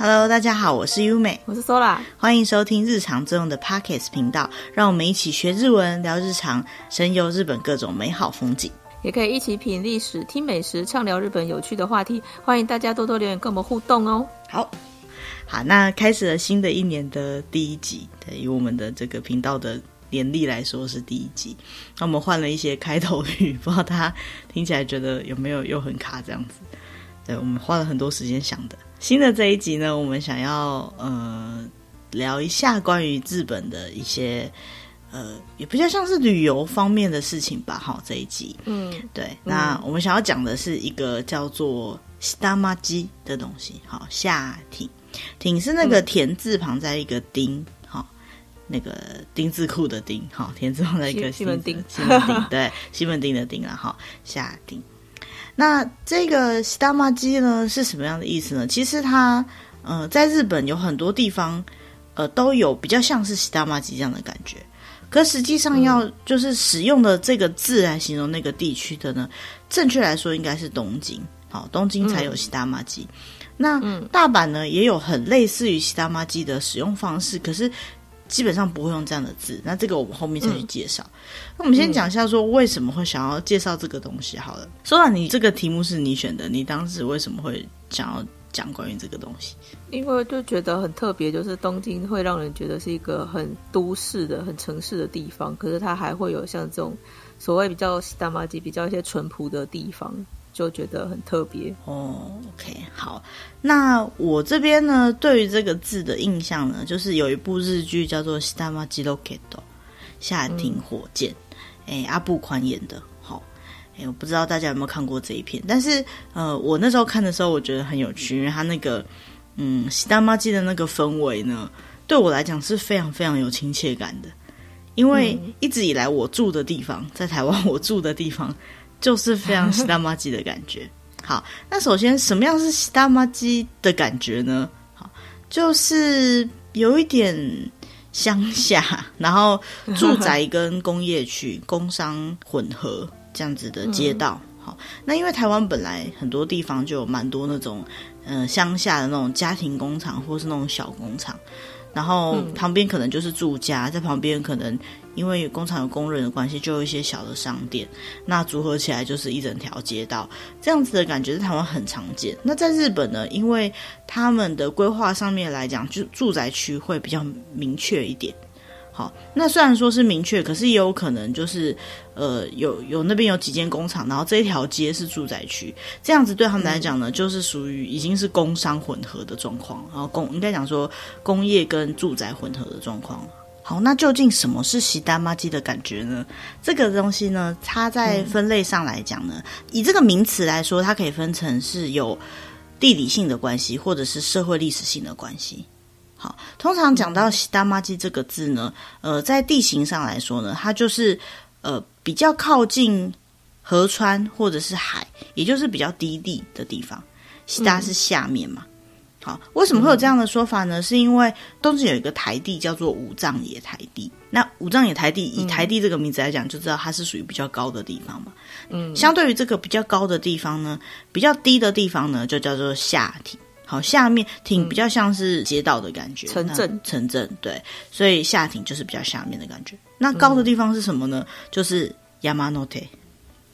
Hello，大家好，我是优美，我是 Sola，欢迎收听日常作用的 Pockets 频道，让我们一起学日文，聊日常，神游日本各种美好风景，也可以一起品历史、听美食、畅聊日本有趣的话题。欢迎大家多多留言跟我们互动哦。好，好，那开始了新的一年的第一集，对于我们的这个频道的年历来说是第一集。那我们换了一些开头语，不知道大家听起来觉得有没有又很卡这样子？对，我们花了很多时间想的。新的这一集呢，我们想要呃聊一下关于日本的一些呃也比较像是旅游方面的事情吧。好，这一集，嗯，对，那我们想要讲的是一个叫做“下町”的东西。好，下町，町是那个田字旁在一个丁，好、嗯，那个丁字裤的丁，好，田字旁在一个西门町，西门町，对，西门町的町啊，好，下町。那这个西大妈鸡呢是什么样的意思呢？其实它，呃，在日本有很多地方，呃，都有比较像是西大妈鸡这样的感觉。可实际上要就是使用的这个字来形容那个地区的呢，正确来说应该是东京。好，东京才有西大妈鸡。那大阪呢也有很类似于西大妈鸡的使用方式，可是。基本上不会用这样的字，那这个我们后面再去介绍。那我们先讲一下说为什么会想要介绍这个东西好了。说到你这个题目是你选的，你当时为什么会想要讲关于这个东西？因为就觉得很特别，就是东京会让人觉得是一个很都市的、很城市的地方，可是它还会有像这种所谓比较下町、比较一些淳朴的地方。就觉得很特别哦。OK，好，那我这边呢，对于这个字的印象呢，就是有一部日剧叫做《下町ロケット》，下町火箭，哎、嗯，阿部宽演的。好，哎，我不知道大家有没有看过这一片，但是呃，我那时候看的时候，我觉得很有趣，因为它那个嗯，下町的那个氛围呢，对我来讲是非常非常有亲切感的，因为一直以来我住的地方，在台湾我住的地方。 就是非常 下町的感觉。好，那首先什么样是下町的感觉呢？好，就是有一点乡下，然后住宅跟工业区、工商混合这样子的街道。好，那因为台湾本来很多地方就有蛮多那种嗯、呃、乡下的那种家庭工厂，或是那种小工厂。然后旁边可能就是住家，在旁边可能因为工厂有工人的关系，就有一些小的商店，那组合起来就是一整条街道，这样子的感觉在台湾很常见。那在日本呢，因为他们的规划上面来讲，就住宅区会比较明确一点。好，那虽然说是明确，可是也有可能就是，呃，有有那边有几间工厂，然后这一条街是住宅区，这样子对他们来讲呢，就是属于已经是工商混合的状况，然后工应该讲说工业跟住宅混合的状况。好，那究竟什么是下町的感觉呢？这个东西呢，它在分类上来讲呢，嗯、以这个名词来说，它可以分成是有地理性的关系，或者是社会历史性的关系。好，通常讲到下町这个字呢，呃，在地形上来说呢，它就是呃比较靠近河川或者是海，也就是比较低地的地方。西大是下面嘛。好，为什么会有这样的说法呢？是因为东京有一个台地叫做五藏野台地。那五藏野台地以台地这个名字来讲，就知道它是属于比较高的地方嘛。嗯，相对于这个比较高的地方呢，比较低的地方呢，就叫做下町。好，下面町比较像是街道的感觉，城镇，城镇对，所以下町就是比较下面的感觉。那高的地方是什么呢？嗯、就是 Yamanote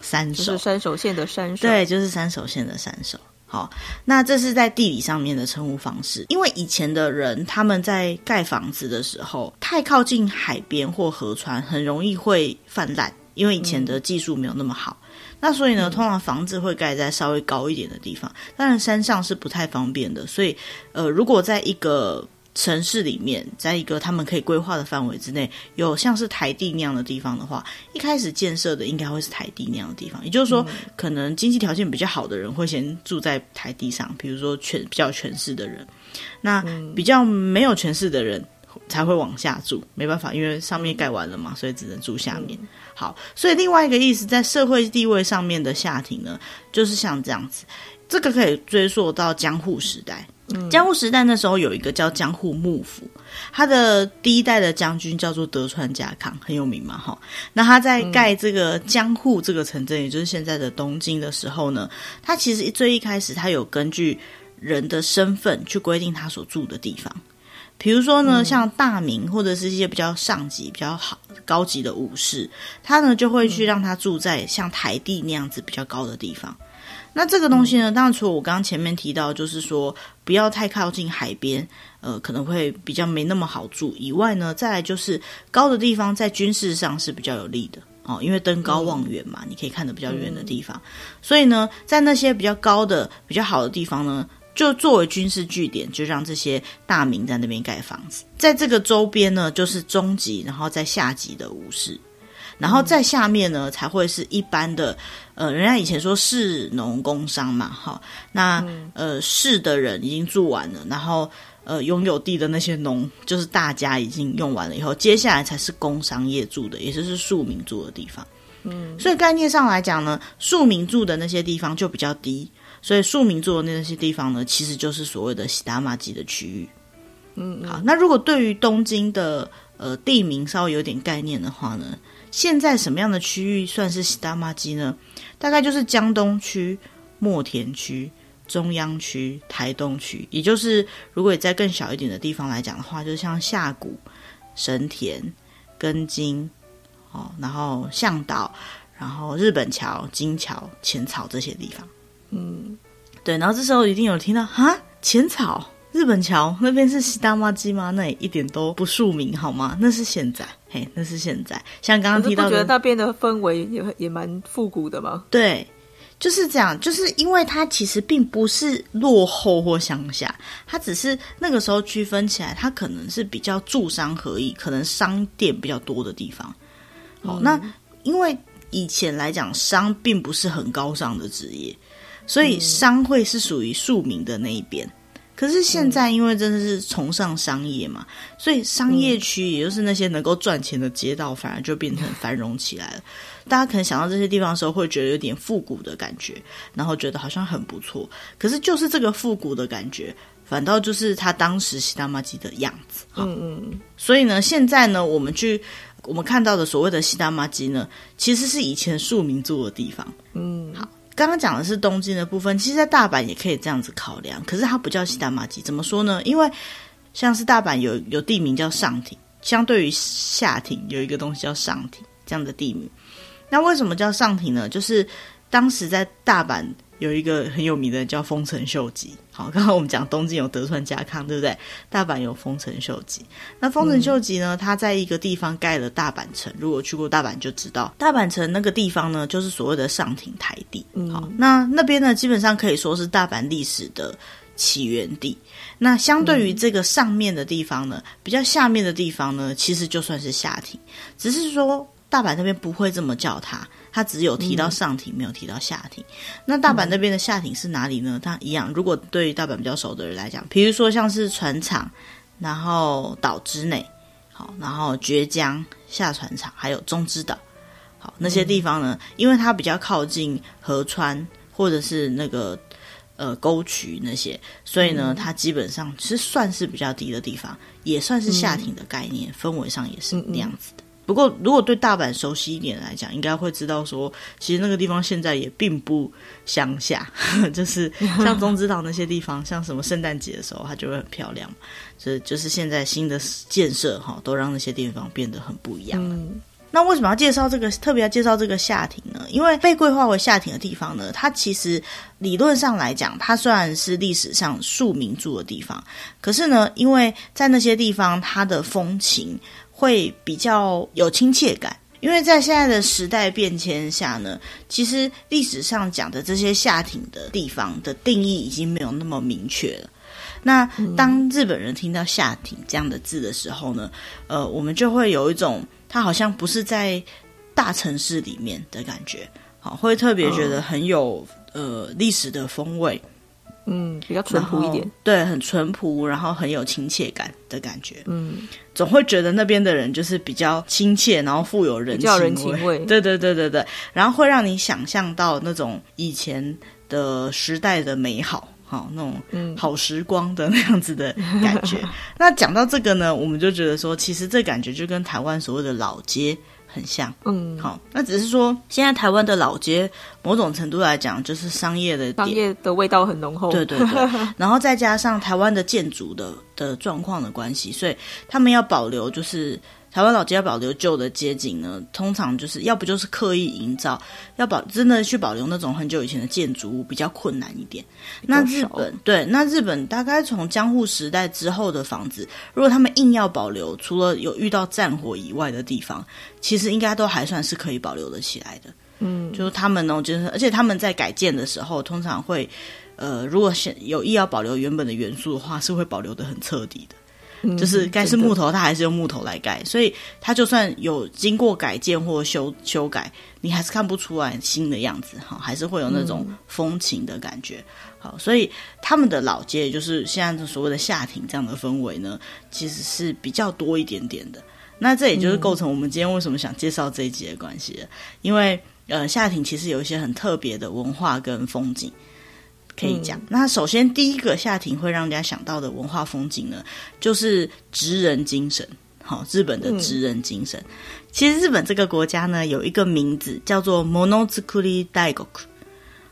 山手，就是山手线的山手，对，就是山手线的山手。好，那这是在地理上面的称呼方式，因为以前的人他们在盖房子的时候，太靠近海边或河川，很容易会泛滥，因为以前的技术没有那么好。嗯那所以呢，通常房子会盖在稍微高一点的地方，当然山上是不太方便的。所以，呃，如果在一个城市里面，在一个他们可以规划的范围之内，有像是台地那样的地方的话，一开始建设的应该会是台地那样的地方。也就是说，可能经济条件比较好的人会先住在台地上，比如说权比较有权势的人，那比较没有权势的人才会往下住。没办法，因为上面盖完了嘛，所以只能住下面。好，所以另外一个意思，在社会地位上面的下庭呢，就是像这样子。这个可以追溯到江户时代。嗯，江户时代那时候有一个叫江户幕府，他的第一代的将军叫做德川家康，很有名嘛，哈。那他在盖这个江户这个城镇，也就是现在的东京的时候呢，他其实最一开始他有根据人的身份去规定他所住的地方。比如说呢，像大名或者是一些比较上级、比较好高级的武士，他呢就会去让他住在像台地那样子比较高的地方。那这个东西呢，当然除了我刚刚前面提到，就是说不要太靠近海边，呃，可能会比较没那么好住以外呢，再来就是高的地方在军事上是比较有利的哦，因为登高望远嘛，你可以看得比较远的地方。所以呢，在那些比较高的、比较好的地方呢，就作为军事据点，就让这些大名在那边盖房子。在这个周边呢，就是中级，然后在下级的武士。然后在下面呢，才会是一般的，呃，人家以前说士农工商嘛，哈，那呃士的人已经住完了，然后呃拥有地的那些农，就是大家已经用完了以后，接下来才是工商业住的，也就是庶民住的地方。嗯，所以概念上来讲呢，庶民住的那些地方就比较低，所以庶民住的那些地方呢，其实就是所谓的喜达玛基的区域。嗯，好，那如果对于东京的呃地名稍微有点概念的话呢？现在什么样的区域算是西大马基呢？大概就是江东区、墨田区、中央区、台东区，也就是如果你在更小一点的地方来讲的话，就像下谷、神田、根津，哦，然后向岛，然后日本桥、金桥、浅草这些地方。嗯，对，然后这时候一定有听到啊，浅草。日本桥那边是西大妈鸡吗？那也一点都不庶民，好吗？那是现在，嘿，那是现在。像刚刚提到的，觉得那边的氛围也也蛮复古的吗？对，就是这样。就是因为它其实并不是落后或乡下，它只是那个时候区分起来，它可能是比较住商合一，可能商店比较多的地方。好，嗯、那因为以前来讲，商并不是很高尚的职业，所以商会是属于庶民的那一边。可是现在，因为真的是崇尚商业嘛，嗯、所以商业区，也就是那些能够赚钱的街道，反而就变成繁荣起来了。嗯、大家可能想到这些地方的时候，会觉得有点复古的感觉，然后觉得好像很不错。可是就是这个复古的感觉，反倒就是他当时西大马基的样子。嗯嗯。所以呢，现在呢，我们去我们看到的所谓的西大马基呢，其实是以前庶民住的地方。嗯，好。刚刚讲的是东京的部分，其实，在大阪也可以这样子考量，可是它不叫西大马吉，怎么说呢？因为像是大阪有有地名叫上町，相对于下町有一个东西叫上町这样的地名。那为什么叫上町呢？就是当时在大阪。有一个很有名的叫丰臣秀吉。好，刚刚我们讲东京有德川家康，对不对？大阪有丰臣秀吉。那丰臣秀吉呢？他在一个地方盖了大阪城。如果去过大阪就知道，大阪城那个地方呢，就是所谓的上庭台地。好，那那边呢，基本上可以说是大阪历史的起源地。那相对于这个上面的地方呢，比较下面的地方呢，其实就算是下庭，只是说大阪那边不会这么叫它。他只有提到上庭，嗯、没有提到下庭。那大阪那边的下庭是哪里呢？它一样。如果对于大阪比较熟的人来讲，比如说像是船厂，然后岛之内，好，然后绝江下船厂，还有中之岛，好，那些地方呢，嗯、因为它比较靠近河川或者是那个呃沟渠那些，所以呢，它基本上是算是比较低的地方，也算是下庭的概念，嗯、氛围上也是那样子的。不过，如果对大阪熟悉一点来讲，应该会知道说，其实那个地方现在也并不乡下，就是像中之岛那些地方，像什么圣诞节的时候，它就会很漂亮。这就是现在新的建设哈，都让那些地方变得很不一样。嗯，那为什么要介绍这个？特别要介绍这个下町呢？因为被规划为下町的地方呢，它其实理论上来讲，它虽然是历史上庶民住的地方，可是呢，因为在那些地方，它的风情。会比较有亲切感，因为在现在的时代变迁下呢，其实历史上讲的这些下町的地方的定义已经没有那么明确了。那当日本人听到下町这样的字的时候呢，呃，我们就会有一种它好像不是在大城市里面的感觉，好，会特别觉得很有呃历史的风味。嗯，比较淳朴一点，对，很淳朴，然后很有亲切感的感觉。嗯，总会觉得那边的人就是比较亲切，然后富有人情味。人情味。对对对对对，然后会让你想象到那种以前的时代的美好，好那种好时光的那样子的感觉。嗯、那讲到这个呢，我们就觉得说，其实这感觉就跟台湾所谓的老街很像。嗯，好，那只是说现在台湾的老街，某种程度来讲就是商业的商业的味道很浓厚。对对对，然后再加上台湾的建筑的的状况的关系，所以他们要保留就是。台湾老街要保留旧的街景呢，通常就是要不就是刻意营造，要保真的去保留那种很久以前的建筑物比较困难一点。那日本对，那日本大概从江户时代之后的房子，如果他们硬要保留，除了有遇到战火以外的地方，其实应该都还算是可以保留的起来的。嗯，就是他们呢，就是而且他们在改建的时候，通常会呃，如果是有意要保留原本的元素的话，是会保留的很彻底的。就是该是木头，它还是用木头来盖，所以它就算有经过改建或修修改，你还是看不出来新的样子哈，还是会有那种风情的感觉。好，所以他们的老街，也就是现在所谓的夏町这样的氛围呢，其实是比较多一点点的。那这也就是构成我们今天为什么想介绍这一集的关系了，因为呃，夏町其实有一些很特别的文化跟风景。可以讲，那首先第一个下庭会让人家想到的文化风景呢，就是职人精神。好，日本的职人精神。嗯、其实日本这个国家呢，有一个名字叫做 Monozukuri Daigoku。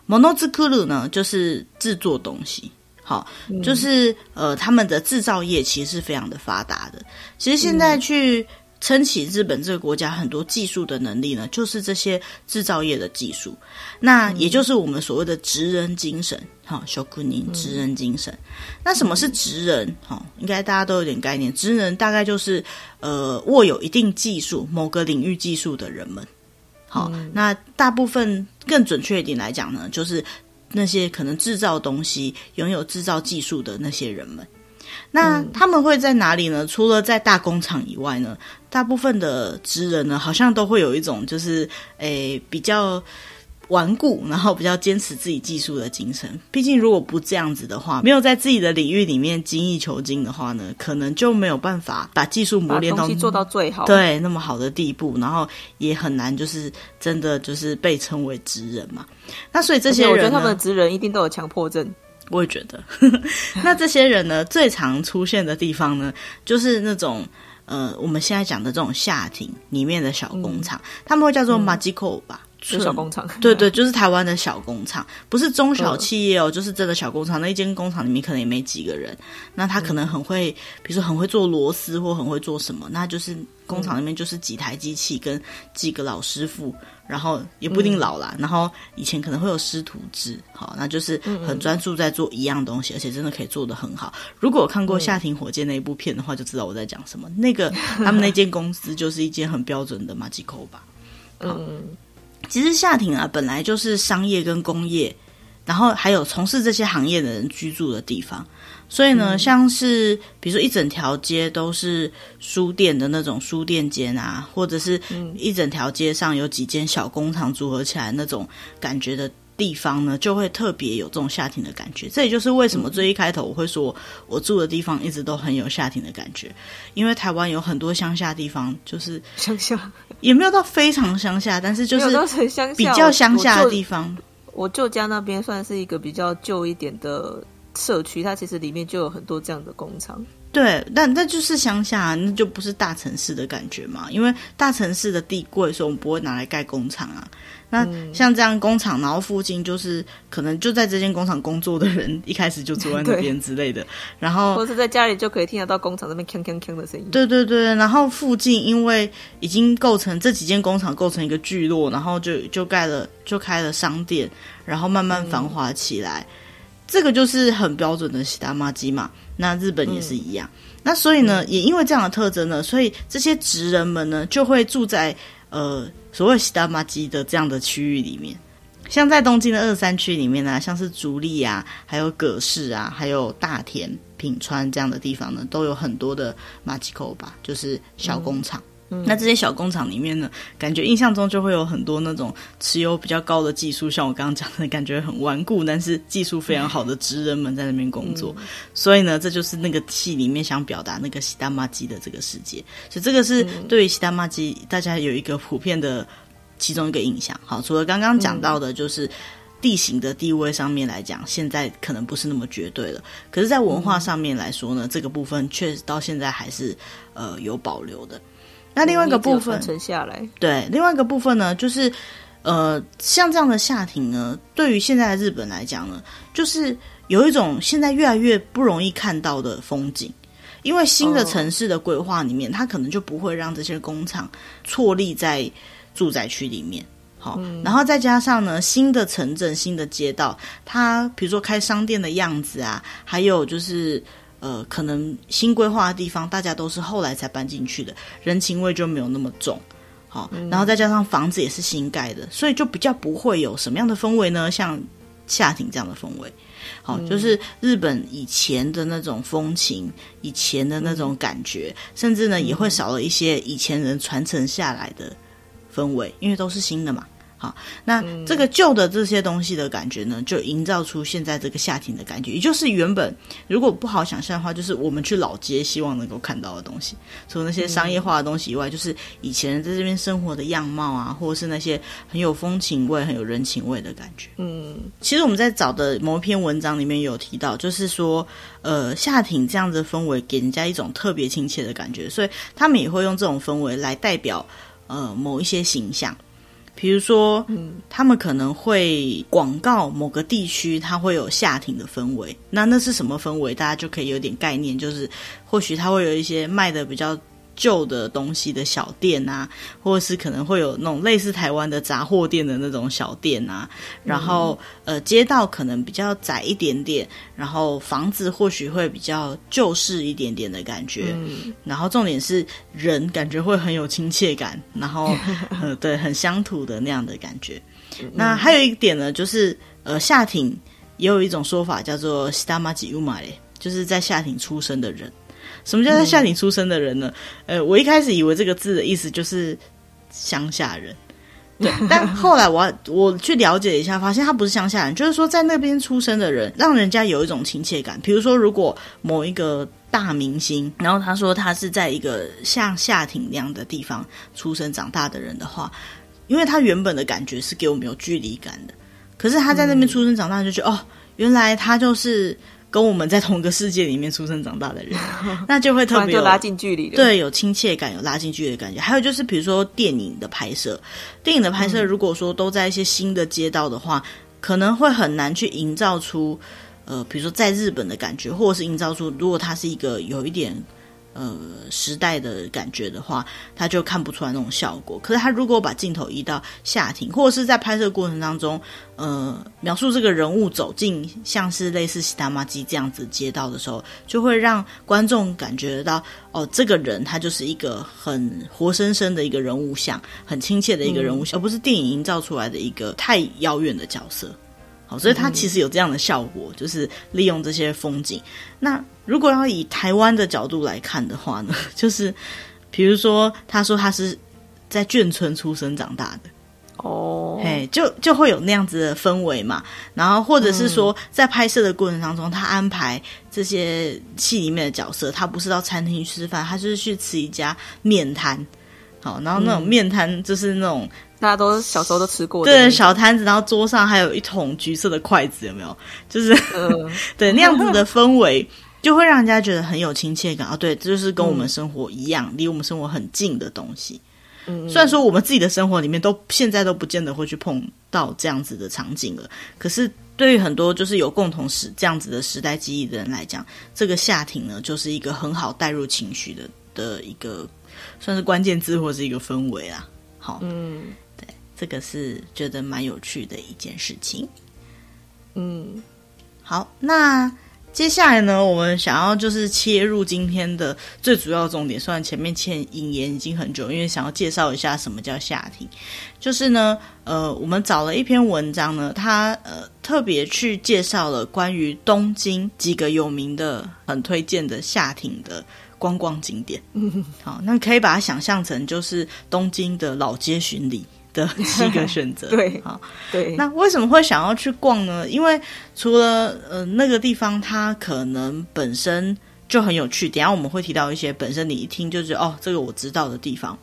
Monozukuri 呢，就是制作东西。好，嗯、就是呃，他们的制造业其实是非常的发达的。其实现在去。撑起日本这个国家很多技术的能力呢，就是这些制造业的技术，那也就是我们所谓的职人精神，哈，职人职人精神。那什么是职人？哈，应该大家都有点概念。职人大概就是呃，握有一定技术、某个领域技术的人们。好，那大部分更准确一点来讲呢，就是那些可能制造东西、拥有制造技术的那些人们。那他们会在哪里呢？除了在大工厂以外呢，大部分的职人呢，好像都会有一种就是诶比较顽固，然后比较坚持自己技术的精神。毕竟如果不这样子的话，没有在自己的领域里面精益求精的话呢，可能就没有办法把技术磨练到做到最好，对那么好的地步，然后也很难就是真的就是被称为职人嘛。那所以这些人，我觉得他们的职人一定都有强迫症。我也觉得，那这些人呢，最常出现的地方呢，就是那种呃，我们现在讲的这种下庭里面的小工厂，嗯、他们会叫做 magico 吧。小工厂，对对，就是台湾的小工厂，不是中小企业哦，就是真的小工厂。那一间工厂里面可能也没几个人，那他可能很会，比如说很会做螺丝或很会做什么，那就是工厂里面就是几台机器跟几个老师傅，然后也不一定老啦，然后以前可能会有师徒制，好，那就是很专注在做一样东西，而且真的可以做得很好。如果有看过《夏庭火箭》那一部片的话，就知道我在讲什么。那个 他们那间公司就是一间很标准的马吉扣吧，嗯。其实下町啊，本来就是商业跟工业，然后还有从事这些行业的人居住的地方。所以呢，嗯、像是比如说一整条街都是书店的那种书店间啊，或者是一整条街上有几间小工厂组合起来那种感觉的地方呢，就会特别有这种夏町的感觉。这也就是为什么最一开头我会说我住的地方一直都很有夏町的感觉，因为台湾有很多乡下地方，就是乡下。也没有到非常乡下，但是就是比较乡下的地方。我舅家那边算是一个比较旧一点的社区，它其实里面就有很多这样的工厂。对，但那就是乡下，那就不是大城市的感觉嘛。因为大城市的地贵，所以我们不会拿来盖工厂啊。那像这样工厂，然后附近就是可能就在这间工厂工作的人，一开始就住在那边之类的。然后或是在家里就可以听得到工厂那边锵锵锵的声音。对对对，然后附近因为已经构成这几间工厂构成一个聚落，然后就就盖了就开了商店，然后慢慢繁华起来。嗯、这个就是很标准的下町嘛。那日本也是一样。嗯、那所以呢，也因为这样的特征呢，所以这些职人们呢就会住在呃。所谓西达马基的这样的区域里面，像在东京的二三区里面呢，像是竹立啊，还有葛饰啊，还有大田、品川这样的地方呢，都有很多的马吉口吧，就是小工厂。嗯、那这些小工厂里面呢，感觉印象中就会有很多那种持有比较高的技术，像我刚刚讲的感觉很顽固，但是技术非常好的职人们在那边工作。嗯、所以呢，这就是那个戏里面想表达那个西大马基的这个世界。所以这个是对于西大马基大家有一个普遍的其中一个印象。好，除了刚刚讲到的，就是地形的地位上面来讲，现在可能不是那么绝对了。可是，在文化上面来说呢，嗯、这个部分确实到现在还是呃有保留的。那另外一个部分传承下来，对，另外一个部分呢，就是呃，像这样的夏庭呢，对于现在的日本来讲呢，就是有一种现在越来越不容易看到的风景，因为新的城市的规划里面，哦、它可能就不会让这些工厂错立在住宅区里面。好，然后再加上呢，新的城镇、新的街道，它比如说开商店的样子啊，还有就是呃，可能新规划的地方，大家都是后来才搬进去的，人情味就没有那么重。好，然后再加上房子也是新盖的，所以就比较不会有什么样的氛围呢？像夏庭这样的氛围，好，就是日本以前的那种风情，以前的那种感觉，甚至呢也会少了一些以前人传承下来的氛围，因为都是新的嘛。好，那这个旧的这些东西的感觉呢，就营造出现在这个夏町的感觉，也就是原本如果不好想象的话，就是我们去老街希望能够看到的东西，除了那些商业化的东西以外，就是以前在这边生活的样貌啊，或者是那些很有风情味、很有人情味的感觉。嗯，其实我们在找的某一篇文章里面有提到，就是说，呃，夏亭这样子的氛围给人家一种特别亲切的感觉，所以他们也会用这种氛围来代表呃某一些形象。比如说，嗯，他们可能会广告某个地区，它会有夏町的氛围。那那是什么氛围？大家就可以有点概念，就是或许它会有一些卖的比较。旧的东西的小店啊，或者是可能会有那种类似台湾的杂货店的那种小店啊，然后、嗯、呃，街道可能比较窄一点点，然后房子或许会比较旧式一点点的感觉，嗯、然后重点是人感觉会很有亲切感，然后 呃，对，很乡土的那样的感觉。嗯、那还有一点呢，就是呃，夏町也有一种说法叫做“西达玛吉乌马嘞”，就是在夏町出生的人。什么叫在夏町出生的人呢？嗯、呃，我一开始以为这个字的意思就是乡下人，对。但后来我我去了解一下，发现他不是乡下人，就是说在那边出生的人，让人家有一种亲切感。比如说，如果某一个大明星，然后他说他是在一个像夏町那样的地方出生长大的人的话，因为他原本的感觉是给我们有距离感的，可是他在那边出生长大，就觉得、嗯、哦，原来他就是。跟我们在同一个世界里面出生长大的人，那就会特别有拉近距离，对，有亲切感，有拉近距离的感觉。还有就是，比如说电影的拍摄，电影的拍摄，如果说都在一些新的街道的话，嗯、可能会很难去营造出，呃，比如说在日本的感觉，或者是营造出，如果它是一个有一点。呃，时代的感觉的话，他就看不出来那种效果。可是他如果把镜头移到下庭，或者是在拍摄过程当中，呃，描述这个人物走进像是类似西达玛基这样子街道的时候，就会让观众感觉到，哦，这个人他就是一个很活生生的一个人物像，很亲切的一个人物，而不是电影营造出来的一个太遥远的角色。所以它其实有这样的效果，嗯、就是利用这些风景。那如果要以台湾的角度来看的话呢，就是比如说，他说他是在眷村出生长大的，哦，嘿，就就会有那样子的氛围嘛。然后或者是说，在拍摄的过程当中，他安排这些戏里面的角色，他不是到餐厅去吃饭，他就是去吃一家面摊。好，然后那种面摊就是那种。大家都小时候都吃过，对，小摊子，然后桌上还有一桶橘色的筷子，有没有？就是，嗯、对，那样子的氛围，就会让人家觉得很有亲切感啊。对，这就是跟我们生活一样，离、嗯、我们生活很近的东西。嗯，虽然说我们自己的生活里面都现在都不见得会去碰到这样子的场景了，可是对于很多就是有共同时这样子的时代记忆的人来讲，这个夏庭呢，就是一个很好带入情绪的的一个算是关键字或是一个氛围啊。好，嗯。这个是觉得蛮有趣的一件事情，嗯，好，那接下来呢，我们想要就是切入今天的最主要重点。虽然前面欠引言已经很久，因为想要介绍一下什么叫夏庭，就是呢，呃，我们找了一篇文章呢，它呃特别去介绍了关于东京几个有名的、很推荐的夏町的观光景点。嗯，好，那可以把它想象成就是东京的老街巡礼。的七个选择，对，啊，对。那为什么会想要去逛呢？因为除了呃那个地方，它可能本身就很有趣。等下我们会提到一些本身你一听就觉得哦，这个我知道的地方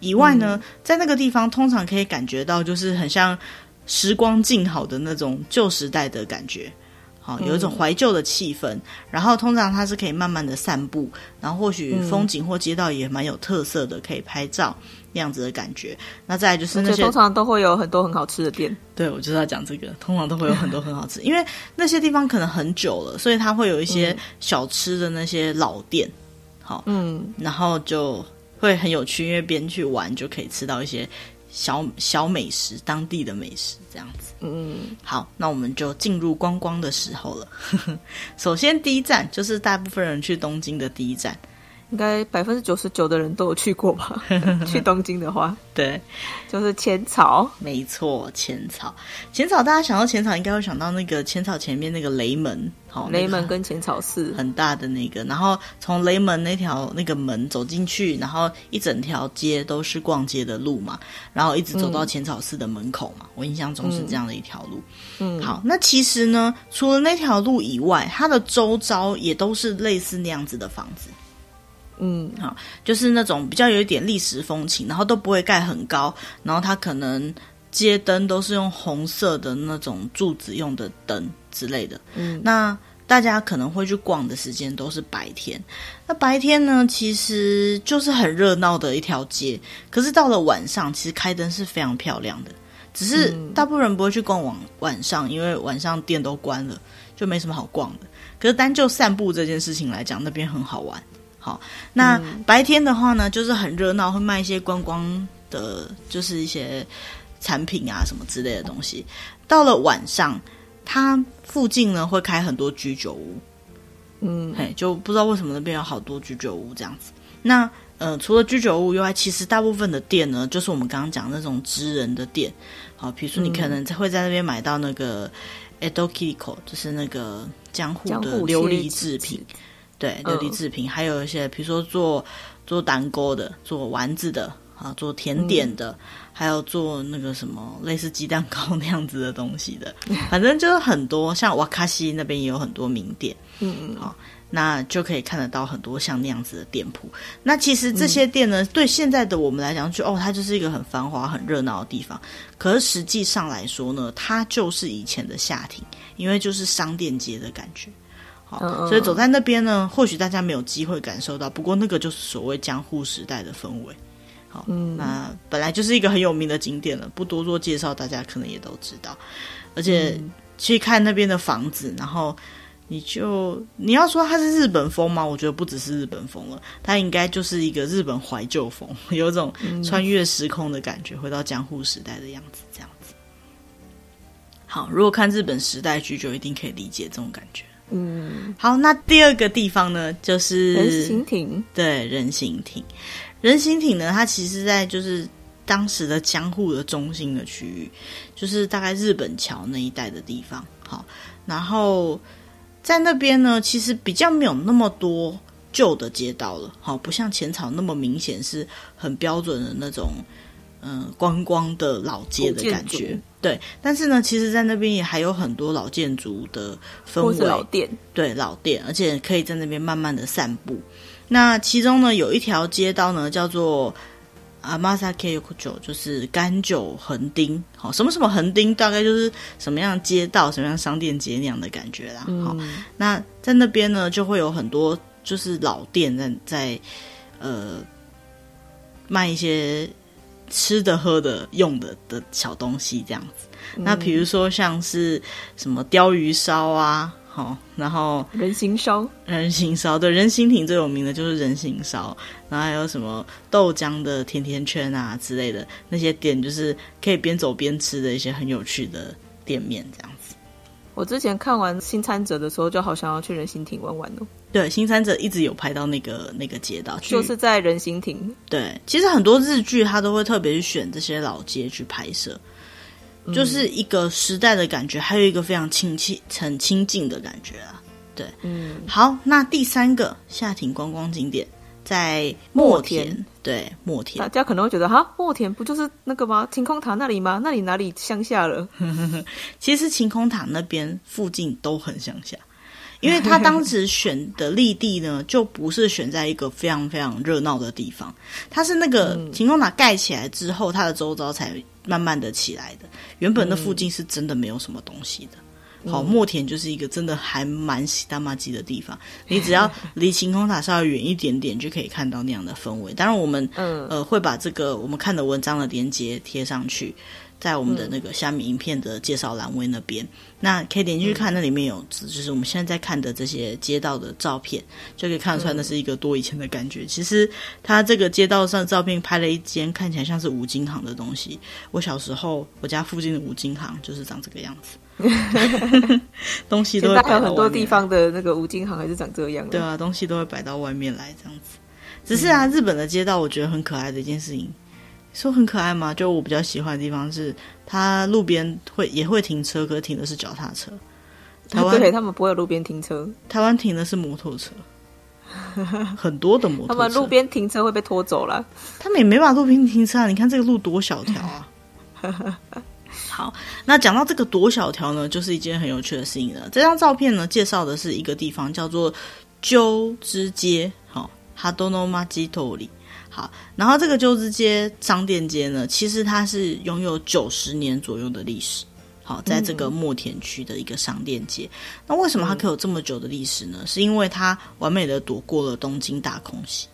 以外呢，嗯、在那个地方通常可以感觉到就是很像时光静好的那种旧时代的感觉。好，有一种怀旧的气氛。嗯、然后通常它是可以慢慢的散步，然后或许风景或街道也蛮有特色的，可以拍照那样子的感觉。那再来就是那些通常都会有很多很好吃的店。对，我就是要讲这个，通常都会有很多很好吃，因为那些地方可能很久了，所以它会有一些小吃的那些老店。好，嗯，然后就会很有趣，因为边去玩就可以吃到一些。小小美食，当地的美食这样子。嗯，好，那我们就进入观光的时候了。首先，第一站就是大部分人去东京的第一站。应该百分之九十九的人都有去过吧？去东京的话，对，就是浅草，没错，浅草。浅草，大家想到浅草，应该会想到那个浅草前面那个雷门，好，雷门跟浅草寺很大的那个。然后从雷门那条那个门走进去，然后一整条街都是逛街的路嘛，然后一直走到浅草寺的门口嘛。嗯、我印象中是这样的一条路。嗯，好，那其实呢，除了那条路以外，它的周遭也都是类似那样子的房子。嗯，好，就是那种比较有一点历史风情，然后都不会盖很高，然后它可能街灯都是用红色的那种柱子用的灯之类的。嗯，那大家可能会去逛的时间都是白天。那白天呢，其实就是很热闹的一条街。可是到了晚上，其实开灯是非常漂亮的。只是大部分人不会去逛晚晚上，因为晚上店都关了，就没什么好逛的。可是单就散步这件事情来讲，那边很好玩。好，那白天的话呢，就是很热闹，会卖一些观光的，就是一些产品啊什么之类的东西。到了晚上，它附近呢会开很多居酒屋，嗯，嘿，就不知道为什么那边有好多居酒屋这样子。那呃，除了居酒屋以外，其实大部分的店呢，就是我们刚刚讲的那种职人的店。好，比如说你可能会在那边买到那个 Edo Kiriko，就是那个江户的琉璃制品。对，琉璃制品，嗯、还有一些，比如说做做蛋糕的、做丸子的啊、做甜点的，嗯、还有做那个什么类似鸡蛋糕 那样子的东西的，反正就是很多。像瓦卡西那边也有很多名店，嗯嗯，好，那就可以看得到很多像那样子的店铺。那其实这些店呢，嗯、对现在的我们来讲，就哦，它就是一个很繁华、很热闹的地方。可是实际上来说呢，它就是以前的夏町，因为就是商店街的感觉。好，所以走在那边呢，或许大家没有机会感受到，不过那个就是所谓江户时代的氛围。好，嗯，那本来就是一个很有名的景点了，不多做介绍，大家可能也都知道。而且去看那边的房子，然后你就你要说它是日本风吗？我觉得不只是日本风了，它应该就是一个日本怀旧风，有种穿越时空的感觉，回到江户时代的样子，这样子。好，如果看日本时代剧，就一定可以理解这种感觉。嗯，好，那第二个地方呢，就是人形艇。对，人形艇，人形艇呢，它其实在就是当时的江户的中心的区域，就是大概日本桥那一带的地方。好，然后在那边呢，其实比较没有那么多旧的街道了。好，不像浅草那么明显，是很标准的那种。嗯，观光的老街的感觉，对。但是呢，其实，在那边也还有很多老建筑的氛围，老店，对，老店，而且可以在那边慢慢的散步。那其中呢，有一条街道呢，叫做阿玛萨克尤库酒，就是甘酒横丁。好，什么什么横丁，大概就是什么样街道、什么样商店街那样的感觉啦。好，嗯、那在那边呢，就会有很多就是老店在在呃卖一些。吃的、喝的、用的的小东西这样子，嗯、那比如说像是什么鲷鱼烧啊，好，然后人形烧，人形烧，对，人形亭最有名的就是人形烧，然后还有什么豆浆的甜甜圈啊之类的那些店，就是可以边走边吃的一些很有趣的店面这样子。我之前看完《新参者》的时候，就好想要去人形亭玩玩哦。对，《新三者》一直有拍到那个那个街道，就是在人行亭。对，其实很多日剧它都会特别去选这些老街去拍摄，嗯、就是一个时代的感觉，还有一个非常亲切、很亲近的感觉啊。对，嗯，好，那第三个夏町观光景点。在墨田，墨田对墨田，大家可能会觉得哈，墨田不就是那个吗？晴空塔那里吗？那里哪里乡下了？其实晴空塔那边附近都很乡下，因为他当时选的立地呢，就不是选在一个非常非常热闹的地方，它是那个晴空塔盖起来之后，它的周遭才慢慢的起来的。原本那附近是真的没有什么东西的。好，墨田就是一个真的还蛮喜大麻吉的地方。你只要 离晴空塔稍微远一点点，就可以看到那样的氛围。当然，我们呃会把这个我们看的文章的连接贴上去，在我们的那个虾米影片的介绍栏位那边，那可以点进去看，那里面有就是我们现在在看的这些街道的照片，就可以看得出来那是一个多以前的感觉。其实它这个街道上的照片拍了一间看起来像是五金行的东西。我小时候我家附近的五金行就是长这个样子。东西都会摆到很多地方的那个五金行还是长这样。对啊，东西都会摆到外面来这样子。只是啊，日本的街道我觉得很可爱的一件事情，说很可爱吗？就我比较喜欢的地方是，它路边会也会停车，可是停的是脚踏车。台湾对他们不会有路边停车，台湾停的是摩托车，很多的摩托车。他们路边停车会被拖走了，他们也没办法路边停车啊！你看这个路多小条啊。好，那讲到这个多小条呢，就是一件很有趣的事情了。这张照片呢，介绍的是一个地方叫做鸠之街，好，哈多诺马吉托里。好，然后这个旧之街商店街呢，其实它是拥有九十年左右的历史。好，在这个墨田区的一个商店街，嗯、那为什么它可以有这么久的历史呢？是因为它完美的躲过了东京大空袭。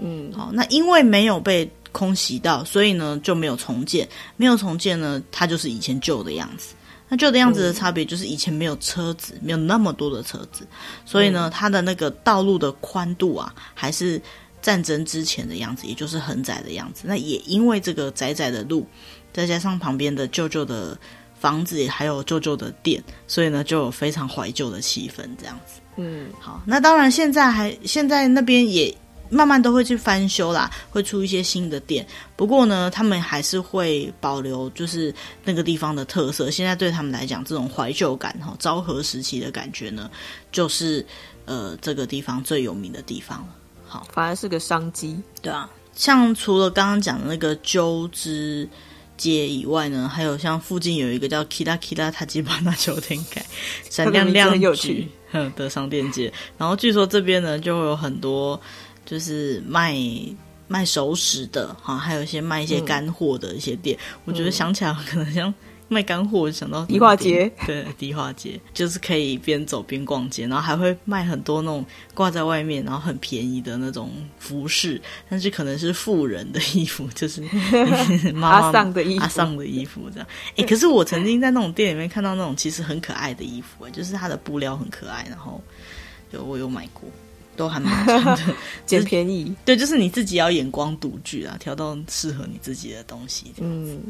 嗯，好，那因为没有被空袭到，所以呢就没有重建。没有重建呢，它就是以前旧的样子。那旧的样子的差别就是以前没有车子，没有那么多的车子，所以呢，它的那个道路的宽度啊，还是战争之前的样子，也就是很窄的样子。那也因为这个窄窄的路，再加上旁边的旧旧的房子，也还有旧旧的店，所以呢，就有非常怀旧的气氛，这样子。嗯，好，那当然现在还现在那边也。慢慢都会去翻修啦，会出一些新的店。不过呢，他们还是会保留就是那个地方的特色。现在对他们来讲，这种怀旧感哈，昭和时期的感觉呢，就是呃这个地方最有名的地方了。好，反而是个商机，对啊。像除了刚刚讲的那个鸠之街以外呢，还有像附近有一个叫 Kira Kira Tachibana 秋天改闪亮亮有趣 的商店街。然后据说这边呢，就会有很多。就是卖卖熟食的哈，还有一些卖一些干货的一些店。嗯、我觉得想起来可能像卖干货，想到迪化街。对，迪化街就是可以边走边逛街，然后还会卖很多那种挂在外面，然后很便宜的那种服饰，但是可能是富人的衣服，就是阿桑的衣服，阿桑的衣服这样。哎，可是我曾经在那种店里面看到那种其实很可爱的衣服，就是它的布料很可爱，然后就我有买过。都还蛮的，捡便宜。对，就是你自己要眼光独具啊，挑到适合你自己的东西。嗯，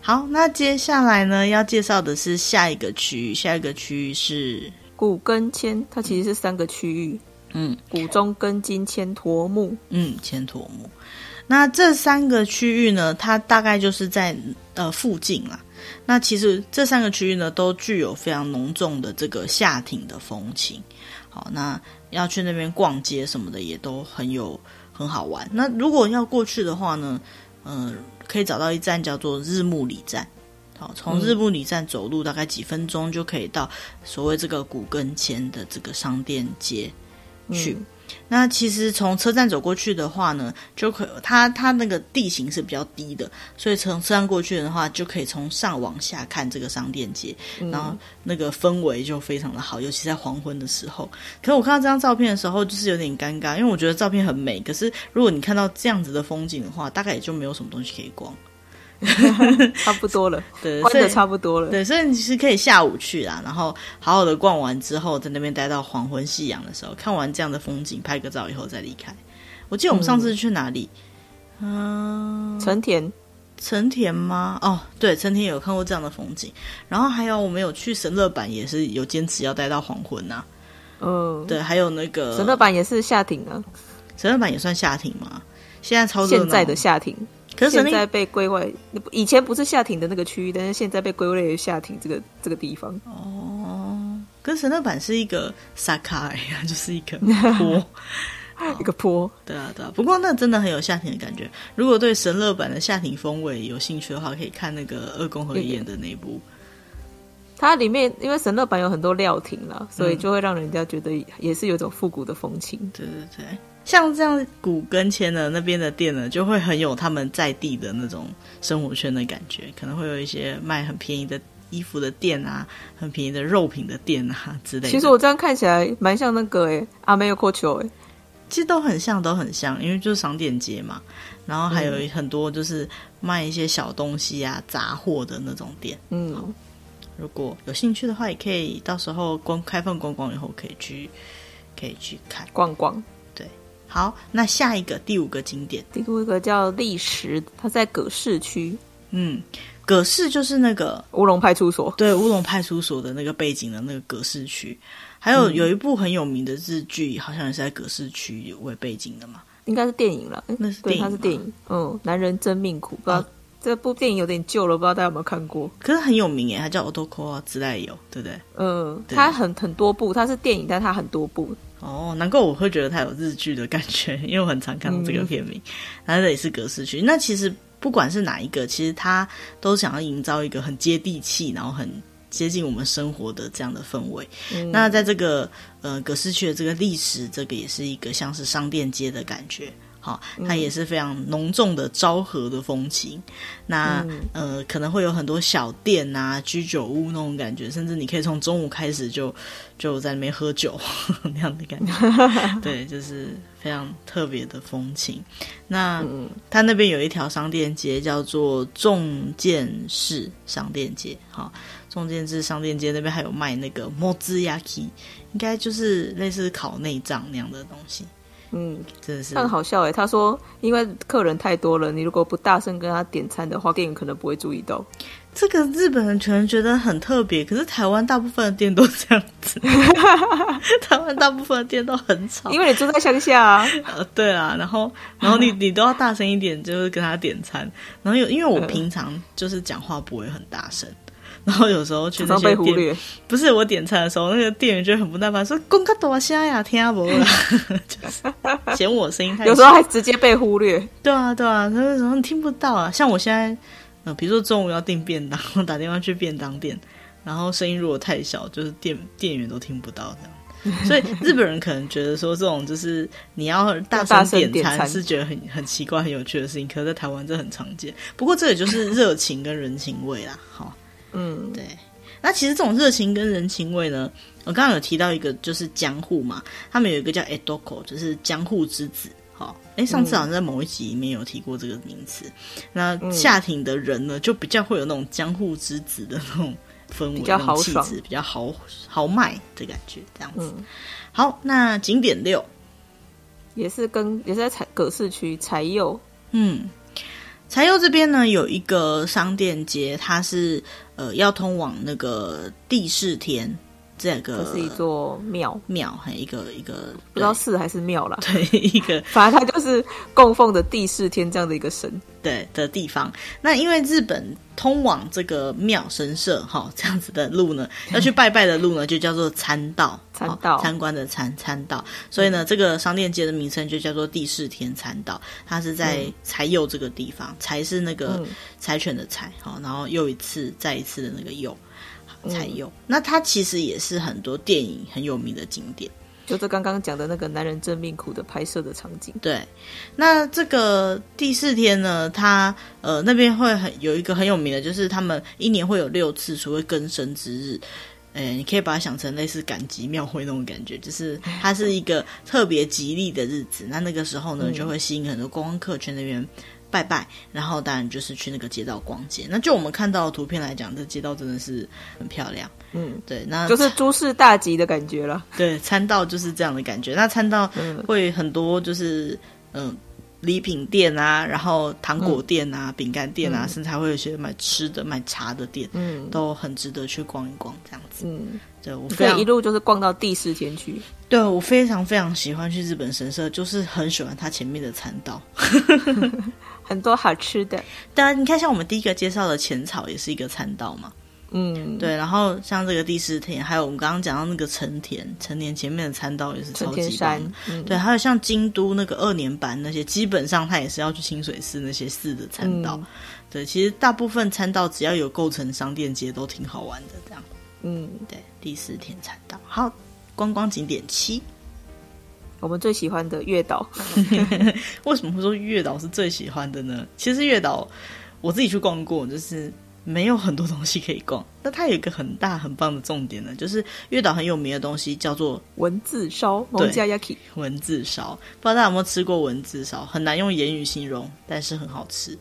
好，那接下来呢，要介绍的是下一个区域，下一个区域是古根千，它其实是三个区域。嗯，古中根金千驼木，嗯，千驼木。那这三个区域呢，它大概就是在呃附近啦。那其实这三个区域呢，都具有非常浓重的这个夏町的风情。好，那。要去那边逛街什么的也都很有很好玩。那如果要过去的话呢，嗯、呃，可以找到一站叫做日暮里站。好，从日暮里站走路大概几分钟就可以到所谓这个古根前的这个商店街去。嗯那其实从车站走过去的话呢，就可它它那个地形是比较低的，所以从车站过去的话，就可以从上往下看这个商店街，嗯、然后那个氛围就非常的好，尤其在黄昏的时候。可是我看到这张照片的时候，就是有点尴尬，因为我觉得照片很美，可是如果你看到这样子的风景的话，大概也就没有什么东西可以逛。差不多了，对，逛的差不多了。对，所以你其实可以下午去啦，然后好好的逛完之后，在那边待到黄昏夕阳的时候，看完这样的风景，拍个照以后再离开。我记得我们上次去哪里？嗯，成田，成田吗？哦，对，成田有看过这样的风景。然后还有我们有去神乐坂，也是有坚持要待到黄昏呐、啊。嗯，对，还有那个神乐坂也是下庭啊。神乐坂也算下庭吗？现在超现在的下町。可是现在被归为以前不是下町的那个区域，但是现在被归类为下町这个这个地方。哦，跟神乐坂是一个沙卡呀，就是一个坡，一个坡。对啊，对啊。不过那真的很有下町的感觉。如果对神乐坂的下町风味有兴趣的话，可以看那个二宫和也演的那部。它里面因为神乐坂有很多料亭啦，所以就会让人家觉得也是有种复古的风情。对对对。像这样古跟前的那边的店呢，就会很有他们在地的那种生活圈的感觉，可能会有一些卖很便宜的衣服的店啊，很便宜的肉品的店啊之类的。其实我这样看起来蛮像那个诶阿梅有扣球诶，其实都很像，都很像，因为就是商店街嘛。然后还有很多就是卖一些小东西啊、杂货的那种店。嗯，如果有兴趣的话，也可以到时候光开放观光以后可以去，可以去看逛逛。对，好，那下一个第五个景点，第五个叫礫石，它在葛市区。嗯。葛市就是那个乌龙派出所，对，乌龙派出所的那个背景的那个葛饰区，还有有一部很有名的日剧，好像也是在葛饰区为背景的嘛，应该是电影了。那是电影，它是电影。嗯，男人真命苦，不知道、哦、这部电影有点旧了，不知道大家有没有看过？可是很有名耶，它叫《Otoko 之濑有》，对不对？嗯，它很很多部，它是电影，但它很多部。哦，难怪我会觉得它有日剧的感觉，因为我很常看到这个片名。它这也是格式区，那其实。不管是哪一个，其实它都想要营造一个很接地气，然后很接近我们生活的这样的氛围。嗯、那在这个呃格式区的这个历史，这个也是一个像是商店街的感觉。好，它也是非常浓重的昭和的风情。那、嗯、呃，可能会有很多小店啊、居酒屋那种感觉，甚至你可以从中午开始就就在那边喝酒 那样的感觉。对，就是非常特别的风情。那它那边有一条商店街叫做重建市商店街。好，重建市商店街那边还有卖那个 Mozziyaki，应该就是类似烤内脏那样的东西。嗯，真的是很好笑哎。他说，因为客人太多了，你如果不大声跟他点餐的话，店员可能不会注意到。这个日本人可能觉得很特别，可是台湾大部分的店都这样子。台湾大部分的店都很吵，因为你住在乡下啊。呃，对啊，然后，然后你 你都要大声一点，就是跟他点餐。然后有，因为我平常就是讲话不会很大声。然后有时候去那些店，不是我点餐的时候，那个店员就很不耐烦，说：“公个多虾呀，听不啦，就是嫌我声音太小。”有时候还直接被忽略。对啊，对啊，他说你听不到啊。像我现在，呃，比如说中午要订便当，我打电话去便当店，然后声音如果太小，就是店店员都听不到这样。所以日本人可能觉得说，这种就是你要大声点餐是觉得很很奇怪、很有趣的事情，可是在台湾这很常见。不过这也就是热情跟人情味啦，好。嗯，对。那其实这种热情跟人情味呢，我刚刚有提到一个，就是江户嘛，他们有一个叫 Edoko，就是江户之子。好，哎，上次好像在某一集里面有提过这个名词。那下町的人呢，就比较会有那种江户之子的那种氛围、比较豪气质、比较豪豪迈的感觉，这样子。嗯、好，那景点六也是跟也是在葛饰区才右，嗯。柴右这边呢，有一个商店街，它是呃要通往那个地势天。这个是一座庙，庙还一个一个不知道寺还是庙啦。对，一个 反正它就是供奉的地四天这样的一个神，对的地方。那因为日本通往这个庙神社哈这样子的路呢，要去拜拜的路呢，就叫做参道，参道参观的参参道。所以呢，这个商店街的名称就叫做地四天参道。它是在柴又这个地方，柴是那个柴犬的柴，好，然后又一次再一次的那个又。才有，嗯、那它其实也是很多电影很有名的景点，就是刚刚讲的那个男人真命苦的拍摄的场景。对，那这个第四天呢，它呃那边会很有一个很有名的，就是他们一年会有六次所谓更生之日，诶，你可以把它想成类似赶集庙会那种感觉，就是它是一个特别吉利的日子。那那个时候呢，就会吸引很多观光客去那边。拜拜，然后当然就是去那个街道逛街。那就我们看到的图片来讲，这街道真的是很漂亮。嗯，对，那就是诸事大吉的感觉了。对，参道就是这样的感觉。那参道会很多，就是嗯，礼品店啊，然后糖果店啊，嗯、饼干店啊，甚至还会有一些买吃的、买茶的店，嗯，都很值得去逛一逛。这样子，嗯，对我非常一路就是逛到第四天去。对，我非常非常喜欢去日本神社，就是很喜欢它前面的参道。很多好吃的，当然你看，像我们第一个介绍的浅草也是一个餐道嘛，嗯，对。然后像这个第四天，还有我们刚刚讲到那个成田，成田前面的餐道也是超级棒。嗯、对，还有像京都那个二年坂那些，基本上它也是要去清水寺那些寺的餐道。嗯、对，其实大部分餐道只要有构成商店街，都挺好玩的。这样，嗯，对，第四天参道。好，观光景点七。我们最喜欢的月岛，为什么会说月岛是最喜欢的呢？其实月岛我自己去逛过，就是没有很多东西可以逛。那它有一个很大很棒的重点呢，就是月岛很有名的东西叫做文字烧，蒙加 yaki 文字烧。不知道大家有没有吃过文字烧？很难用言语形容，但是很好吃。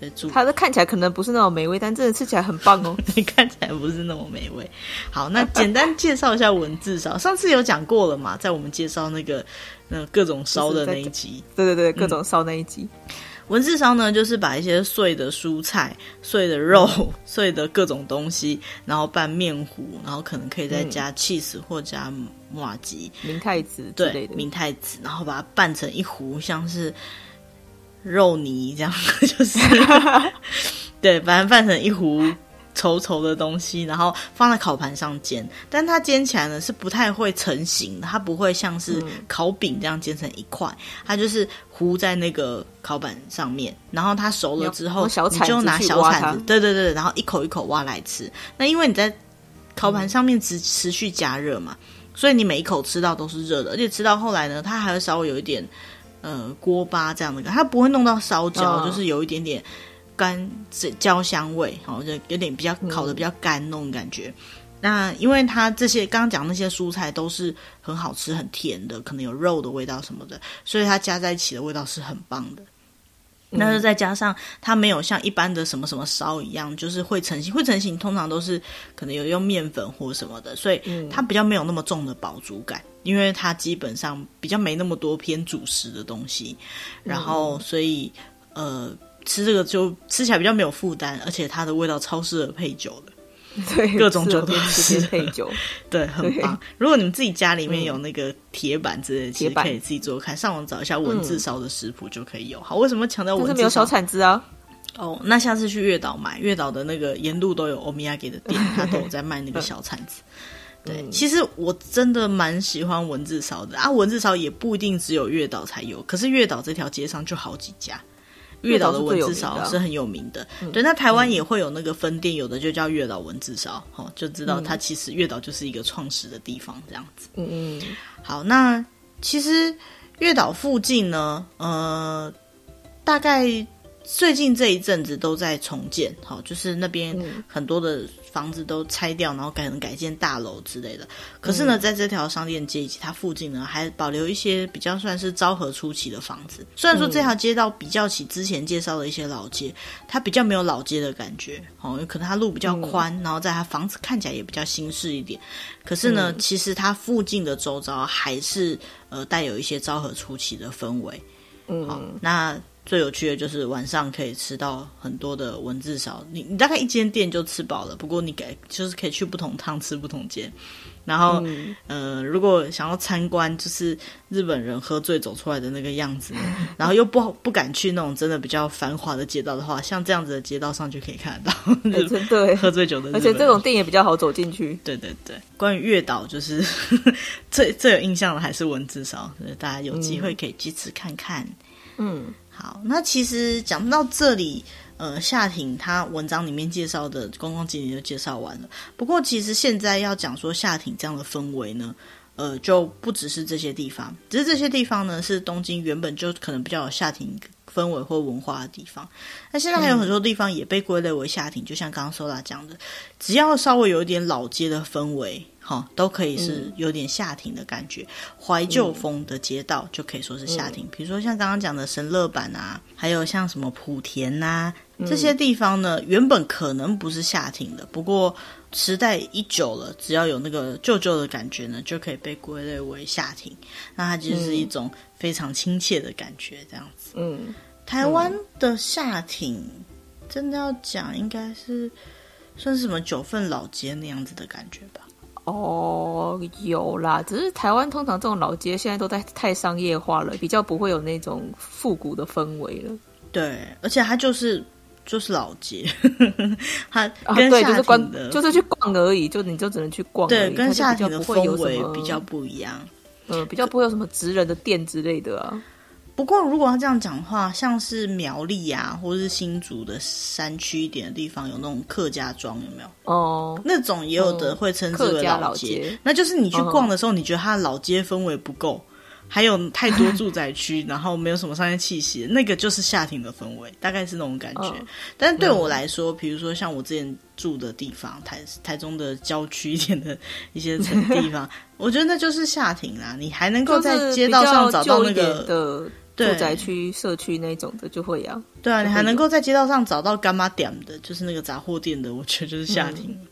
对，它的看起来可能不是那种美味，但真的吃起来很棒哦。你看起来不是那么美味。好，那简单介绍一下文字烧。上次有讲过了嘛，在我们介绍那个那各种烧的那一集。对对对，各种烧那一集。嗯文字烧呢，就是把一些碎的蔬菜、碎的肉、碎的各种东西，然后拌面糊，然后可能可以再加 cheese 或加马吉、明太子之类的明太子，然后把它拌成一糊，像是肉泥这样，就是 对，把它拌成一糊。稠稠的东西，然后放在烤盘上煎，但它煎起来呢是不太会成型的，它不会像是烤饼这样煎成一块，它就是糊在那个烤板上面，然后它熟了之后，你就拿小铲子，对对对，然后一口一口挖来吃。那因为你在烤盘上面持持续加热嘛，所以你每一口吃到都是热的，而且吃到后来呢，它还会稍微有一点呃锅巴这样的，它不会弄到烧焦，就是有一点点。干焦香味，好，就有点比较烤的比较干那种感觉。嗯、那因为它这些刚刚讲那些蔬菜都是很好吃、很甜的，可能有肉的味道什么的，所以它加在一起的味道是很棒的。嗯、那就再加上它没有像一般的什么什么烧一样，就是会成型，会成型通常都是可能有用面粉或什么的，所以它比较没有那么重的饱足感，因为它基本上比较没那么多偏主食的东西，然后所以呃。吃这个就吃起来比较没有负担，而且它的味道超适合配酒的，对，各种酒都吃配酒，对，很棒。如果你们自己家里面有那个铁板之类的，其实可以自己做看，上网找一下文字烧的食谱就可以有。好，为什么强调文字烧？没有小铲子啊？哦，那下次去月岛买，月岛的那个沿路都有欧米亚给的店，他都有在卖那个 小铲子。对，其实我真的蛮喜欢文字烧的啊。文字烧也不一定只有月岛才有，可是月岛这条街上就好几家。月岛的文字烧是很有名的，对。那台湾也会有那个分店，嗯、有的就叫月岛文字烧，哦，就知道它其实月岛就是一个创始的地方，这样子。嗯嗯。好，那其实月岛附近呢，呃，大概。最近这一阵子都在重建，好，就是那边很多的房子都拆掉，然后改成改建大楼之类的。可是呢，在这条商店街以及它附近呢，还保留一些比较算是昭和初期的房子。虽然说这条街道比较起之前介绍的一些老街，它比较没有老街的感觉，哦，可能它路比较宽，然后在它房子看起来也比较新式一点。可是呢，其实它附近的周遭还是呃带有一些昭和初期的氛围。嗯，好，那。最有趣的就是晚上可以吃到很多的文字烧，你你大概一间店就吃饱了。不过你给就是可以去不同汤吃不同间，然后、嗯、呃，如果想要参观就是日本人喝醉走出来的那个样子，然后又不不敢去那种真的比较繁华的街道的话，像这样子的街道上就可以看得到。真的喝醉酒的，而且这种店也比较好走进去。对对对，关于月岛就是 最最有印象的还是文字烧，所以大家有机会可以去吃看看。嗯。好，那其实讲到这里，呃，夏町它文章里面介绍的观光景点就介绍完了。不过，其实现在要讲说夏町这样的氛围呢，呃，就不只是这些地方，只是这些地方呢是东京原本就可能比较有夏町氛围或文化的地方。那现在还有很多地方也被归类为夏町，就像刚刚 Sola 讲的，只要稍微有一点老街的氛围。哦，都可以是有点夏町的感觉，怀旧风的街道就可以说是夏町。比如说像刚刚讲的神乐坂啊，还有像什么莆田呐、啊、这些地方呢，原本可能不是夏町的，不过时代一久了，只要有那个旧旧的感觉呢，就可以被归类为夏町。那它就是一种非常亲切的感觉，这样子。嗯，台湾的夏町真的要讲，应该是算是什么九份老街那样子的感觉吧。哦，有啦，只是台湾通常这种老街现在都在太商业化了，比较不会有那种复古的氛围了。对，而且它就是就是老街，它跟对就是逛就是去逛而已，就你就只能去逛而已，对，跟夏天的氛围比较不一样。呃，比较不会有什么职人的店之类的啊。不过，如果要这样讲的话，像是苗栗啊，或者是新竹的山区一点的地方，有那种客家庄，有没有？哦，那种也有的会称之为老街。老街，那就是你去逛的时候，你觉得它的老街氛围不够，还有太多住宅区，然后没有什么商业气息，那个就是夏庭的氛围，大概是那种感觉。哦、但是对我来说，比如说像我之前住的地方，台台中的郊区一点的一些城地方，我觉得那就是夏庭啦。你还能够在街道上找到那个的住宅区、社区那种的，就会呀。对啊，你还能够在街道上找到干妈点的，就是那个杂货店的，我觉得就是夏天。嗯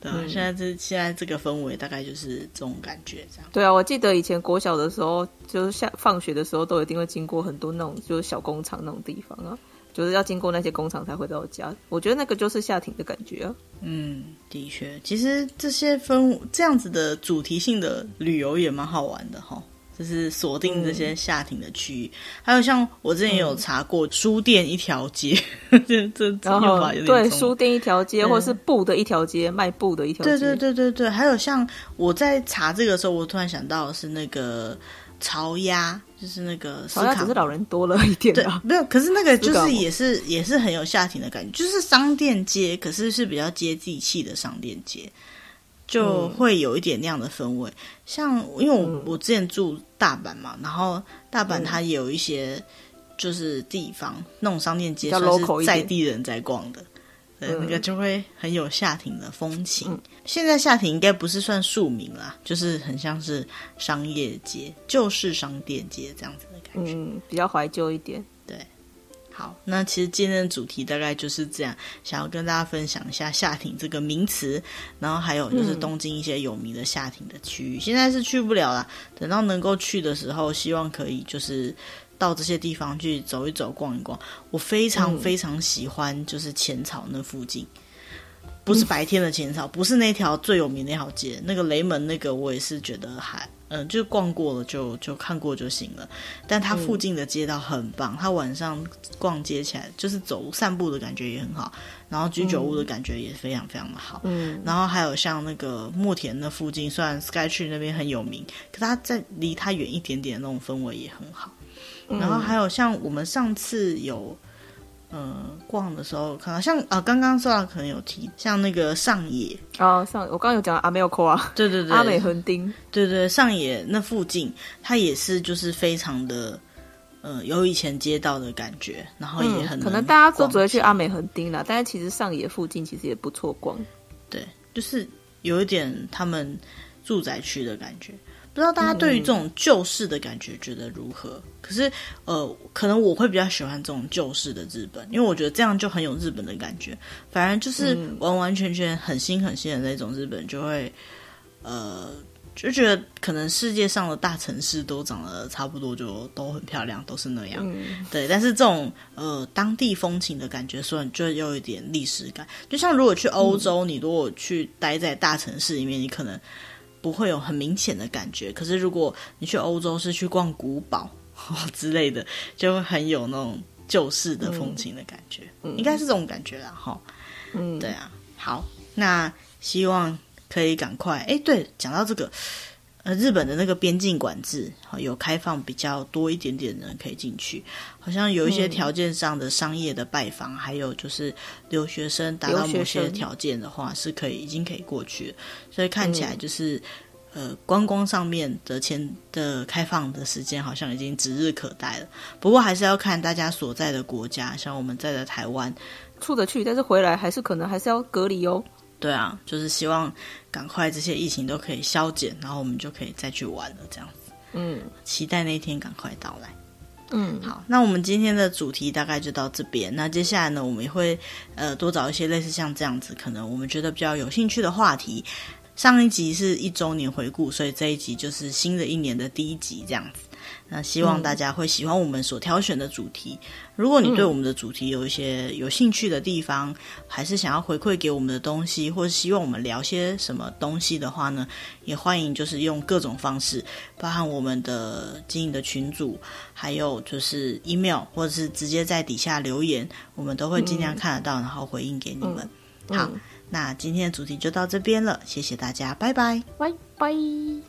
对啊，嗯、现在这现在这个氛围大概就是这种感觉，这样。对啊，我记得以前国小的时候，就是下放学的时候，都一定会经过很多那种就是小工厂那种地方啊，就是要经过那些工厂才回到家。我觉得那个就是夏庭的感觉啊。嗯，的确，其实这些氛这样子的主题性的旅游也蛮好玩的哈。就是锁定这些下庭的区域，嗯、还有像我之前也有查过书店一条街，这这用法有点对，书店一条街，或是布的一条街，卖布的一条街。对对对对对，还有像我在查这个时候，我突然想到的是那个潮鸭，就是那个巢鸭，只是老人多了一点啊。没有，可是那个就是也是也是很有下庭的感觉，就是商店街，可是是比较接地气的商店街。就会有一点那样的氛围，嗯、像因为我、嗯、我之前住大阪嘛，然后大阪它也有一些就是地方、嗯、那种商店街，算是在地人在逛的，对，那个就会很有夏庭的风情。嗯、现在夏庭应该不是算庶民啦，就是很像是商业街、旧式商店街这样子的感觉，嗯，比较怀旧一点。好，那其实今天的主题大概就是这样，想要跟大家分享一下夏庭这个名词，然后还有就是东京一些有名的夏庭的区域。嗯、现在是去不了啦，等到能够去的时候，希望可以就是到这些地方去走一走、逛一逛。我非常非常喜欢就是浅草那附近，嗯、不是白天的浅草，不是那条最有名的那条街，那个雷门那个我也是觉得还。嗯，就逛过了就就看过就行了。但它附近的街道很棒，它、嗯、晚上逛街起来就是走散步的感觉也很好，然后居酒屋的感觉也非常非常的好。嗯，然后还有像那个墨田那附近，虽然 Skytree 那边很有名，可它在离它远一点点的那种氛围也很好。嗯、然后还有像我们上次有。嗯，逛的时候可能像啊，刚刚说到可能有提，像那个上野。啊，上我刚刚有讲阿美尔科啊，对对对，阿美横丁，对对，上野那附近，它也是就是非常的，呃，有以前街道的感觉，然后也很、嗯、可能大家都只会去阿美横丁啦，但是其实上野附近其实也不错逛，对，就是有一点他们住宅区的感觉。不知道大家对于这种旧式的感觉觉得如何？嗯、可是，呃，可能我会比较喜欢这种旧式的日本，因为我觉得这样就很有日本的感觉。反而就是完完全全很新很新的那种日本，就会，呃，就觉得可能世界上的大城市都长得差不多，就都很漂亮，都是那样。嗯、对，但是这种呃当地风情的感觉，虽然就又有一点历史感。就像如果去欧洲，嗯、你如果去待在大城市里面，你可能。不会有很明显的感觉，可是如果你去欧洲是去逛古堡之类的，就会很有那种旧式的风情的感觉，嗯、应该是这种感觉啦，哈。嗯，对啊。好，那希望可以赶快。哎，对，讲到这个，呃，日本的那个边境管制有开放比较多一点点人可以进去，好像有一些条件上的商业的拜访，嗯、还有就是留学生达到某些条件的话，是可以已经可以过去了。所以看起来就是，嗯、呃，观光上面的前的开放的时间好像已经指日可待了。不过还是要看大家所在的国家，像我们在的台湾出得去，但是回来还是可能还是要隔离哦。对啊，就是希望赶快这些疫情都可以消减，然后我们就可以再去玩了，这样子。嗯，期待那一天赶快到来。嗯，好，那我们今天的主题大概就到这边。那接下来呢，我们也会呃多找一些类似像这样子，可能我们觉得比较有兴趣的话题。上一集是一周年回顾，所以这一集就是新的一年的第一集，这样子。那希望大家会喜欢我们所挑选的主题。如果你对我们的主题有一些有兴趣的地方，还是想要回馈给我们的东西，或是希望我们聊些什么东西的话呢，也欢迎就是用各种方式，包含我们的经营的群组，还有就是 email，或者是直接在底下留言，我们都会尽量看得到，然后回应给你们。好，那今天的主题就到这边了，谢谢大家，拜拜，拜拜。